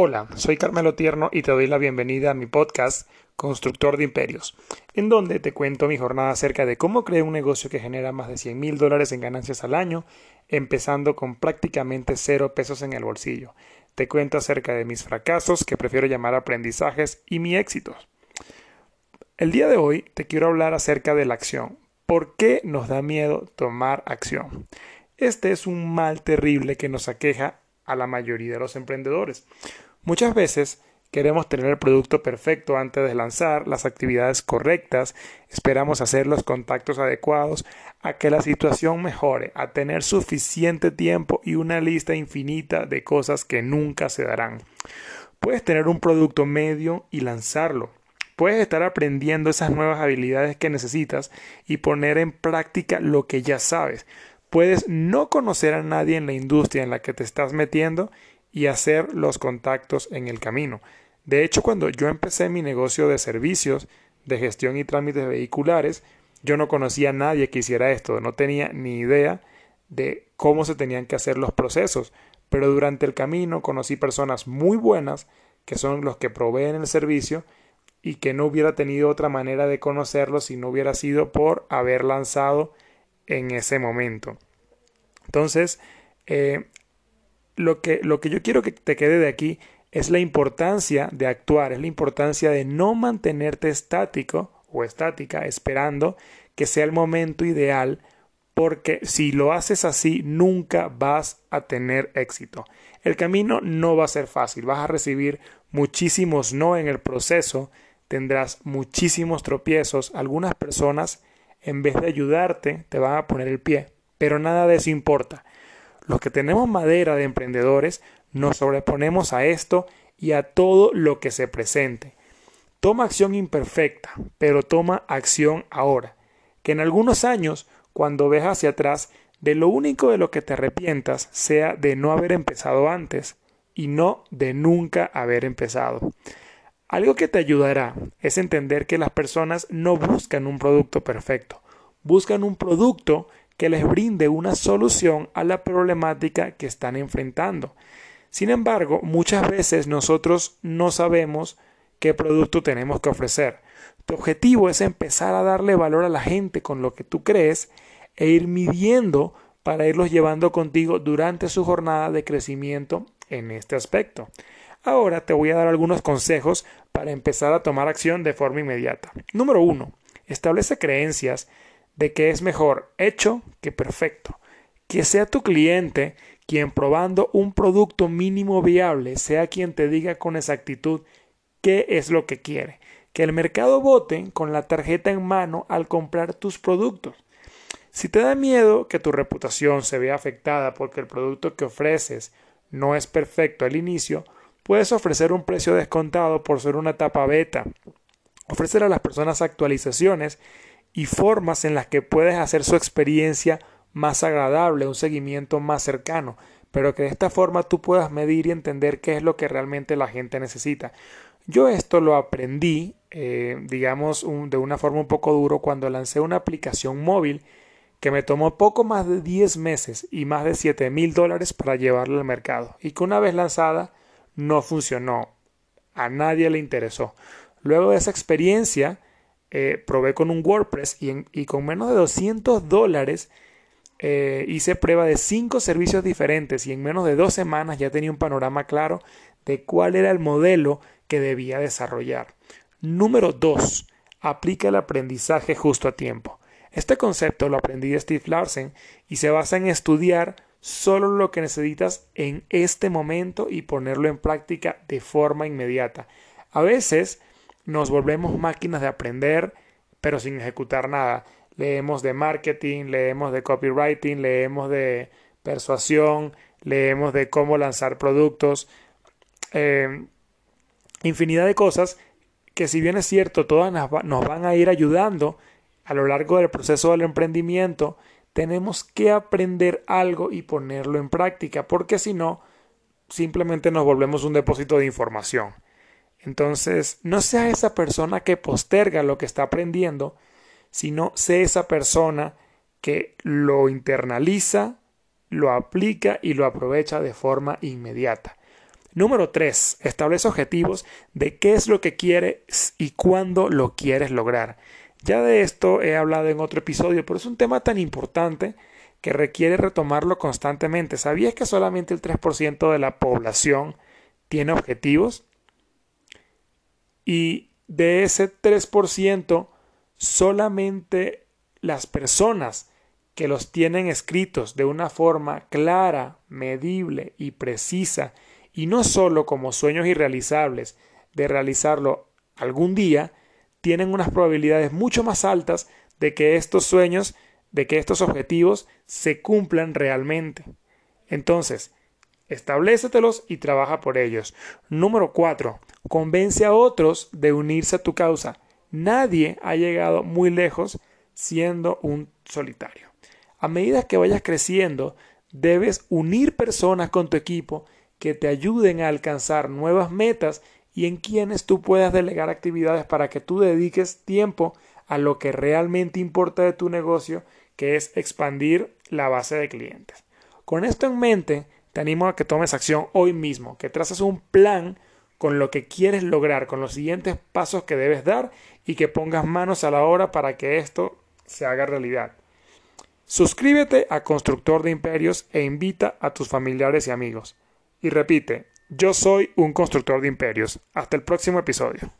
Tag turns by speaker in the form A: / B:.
A: Hola, soy Carmelo Tierno y te doy la bienvenida a mi podcast Constructor de Imperios, en donde te cuento mi jornada acerca de cómo creé un negocio que genera más de 100 mil dólares en ganancias al año, empezando con prácticamente cero pesos en el bolsillo. Te cuento acerca de mis fracasos, que prefiero llamar aprendizajes, y mi éxito. El día de hoy te quiero hablar acerca de la acción. ¿Por qué nos da miedo tomar acción? Este es un mal terrible que nos aqueja a la mayoría de los emprendedores. Muchas veces queremos tener el producto perfecto antes de lanzar, las actividades correctas, esperamos hacer los contactos adecuados, a que la situación mejore, a tener suficiente tiempo y una lista infinita de cosas que nunca se darán. Puedes tener un producto medio y lanzarlo. Puedes estar aprendiendo esas nuevas habilidades que necesitas y poner en práctica lo que ya sabes. Puedes no conocer a nadie en la industria en la que te estás metiendo y hacer los contactos en el camino. De hecho, cuando yo empecé mi negocio de servicios, de gestión y trámites vehiculares, yo no conocía a nadie que hiciera esto, no tenía ni idea de cómo se tenían que hacer los procesos, pero durante el camino conocí personas muy buenas que son los que proveen el servicio y que no hubiera tenido otra manera de conocerlos si no hubiera sido por haber lanzado en ese momento. Entonces, eh, lo que, lo que yo quiero que te quede de aquí es la importancia de actuar, es la importancia de no mantenerte estático o estática esperando que sea el momento ideal porque si lo haces así nunca vas a tener éxito. El camino no va a ser fácil, vas a recibir muchísimos no en el proceso, tendrás muchísimos tropiezos, algunas personas en vez de ayudarte te van a poner el pie, pero nada de eso importa. Los que tenemos madera de emprendedores nos sobreponemos a esto y a todo lo que se presente. Toma acción imperfecta, pero toma acción ahora. Que en algunos años, cuando ves hacia atrás, de lo único de lo que te arrepientas sea de no haber empezado antes y no de nunca haber empezado. Algo que te ayudará es entender que las personas no buscan un producto perfecto, buscan un producto que les brinde una solución a la problemática que están enfrentando. Sin embargo, muchas veces nosotros no sabemos qué producto tenemos que ofrecer. Tu objetivo es empezar a darle valor a la gente con lo que tú crees e ir midiendo para irlos llevando contigo durante su jornada de crecimiento en este aspecto. Ahora te voy a dar algunos consejos para empezar a tomar acción de forma inmediata. Número uno, establece creencias de que es mejor hecho que perfecto. Que sea tu cliente quien probando un producto mínimo viable sea quien te diga con exactitud qué es lo que quiere. Que el mercado vote con la tarjeta en mano al comprar tus productos. Si te da miedo que tu reputación se vea afectada porque el producto que ofreces no es perfecto al inicio, puedes ofrecer un precio descontado por ser una etapa beta. Ofrecer a las personas actualizaciones y formas en las que puedes hacer su experiencia más agradable, un seguimiento más cercano, pero que de esta forma tú puedas medir y entender qué es lo que realmente la gente necesita. Yo esto lo aprendí, eh, digamos, de una forma un poco duro cuando lancé una aplicación móvil que me tomó poco más de 10 meses y más de 7 mil dólares para llevarla al mercado y que una vez lanzada no funcionó, a nadie le interesó. Luego de esa experiencia, eh, probé con un WordPress y, con menos de 200 dólares eh, hice prueba de cinco servicios diferentes y en menos de dos semanas ya tenía un panorama claro de cuál era el modelo que debía desarrollar. Número 2. Aplica el aprendizaje justo a tiempo. Este concepto lo aprendí de Steve Larsen y se basa en estudiar solo lo que necesitas en este momento y ponerlo en práctica de forma inmediata. A veces nos volvemos máquinas de aprender, pero sin ejecutar nada. Leemos de marketing, leemos de copywriting, leemos de persuasión, leemos de cómo lanzar productos, eh, infinidad de cosas que si bien es cierto, todas nos van a ir ayudando a lo largo del proceso del emprendimiento, tenemos que aprender algo y ponerlo en práctica, porque si no, simplemente nos volvemos un depósito de información. Entonces, no sea esa persona que posterga lo que está aprendiendo, sino sea esa persona que lo internaliza, lo aplica y lo aprovecha de forma inmediata. Número 3. Establece objetivos de qué es lo que quieres y cuándo lo quieres lograr. Ya de esto he hablado en otro episodio, pero es un tema tan importante que requiere retomarlo constantemente. ¿Sabías que solamente el 3% de la población tiene objetivos? Y de ese 3%, solamente las personas que los tienen escritos de una forma clara, medible y precisa, y no solo como sueños irrealizables de realizarlo algún día, tienen unas probabilidades mucho más altas de que estos sueños, de que estos objetivos se cumplan realmente. Entonces, establécetelos y trabaja por ellos. Número 4. Convence a otros de unirse a tu causa. Nadie ha llegado muy lejos siendo un solitario. A medida que vayas creciendo, debes unir personas con tu equipo que te ayuden a alcanzar nuevas metas y en quienes tú puedas delegar actividades para que tú dediques tiempo a lo que realmente importa de tu negocio, que es expandir la base de clientes. Con esto en mente, te animo a que tomes acción hoy mismo, que traces un plan con lo que quieres lograr, con los siguientes pasos que debes dar y que pongas manos a la obra para que esto se haga realidad. Suscríbete a Constructor de Imperios e invita a tus familiares y amigos. Y repite, yo soy un constructor de imperios. Hasta el próximo episodio.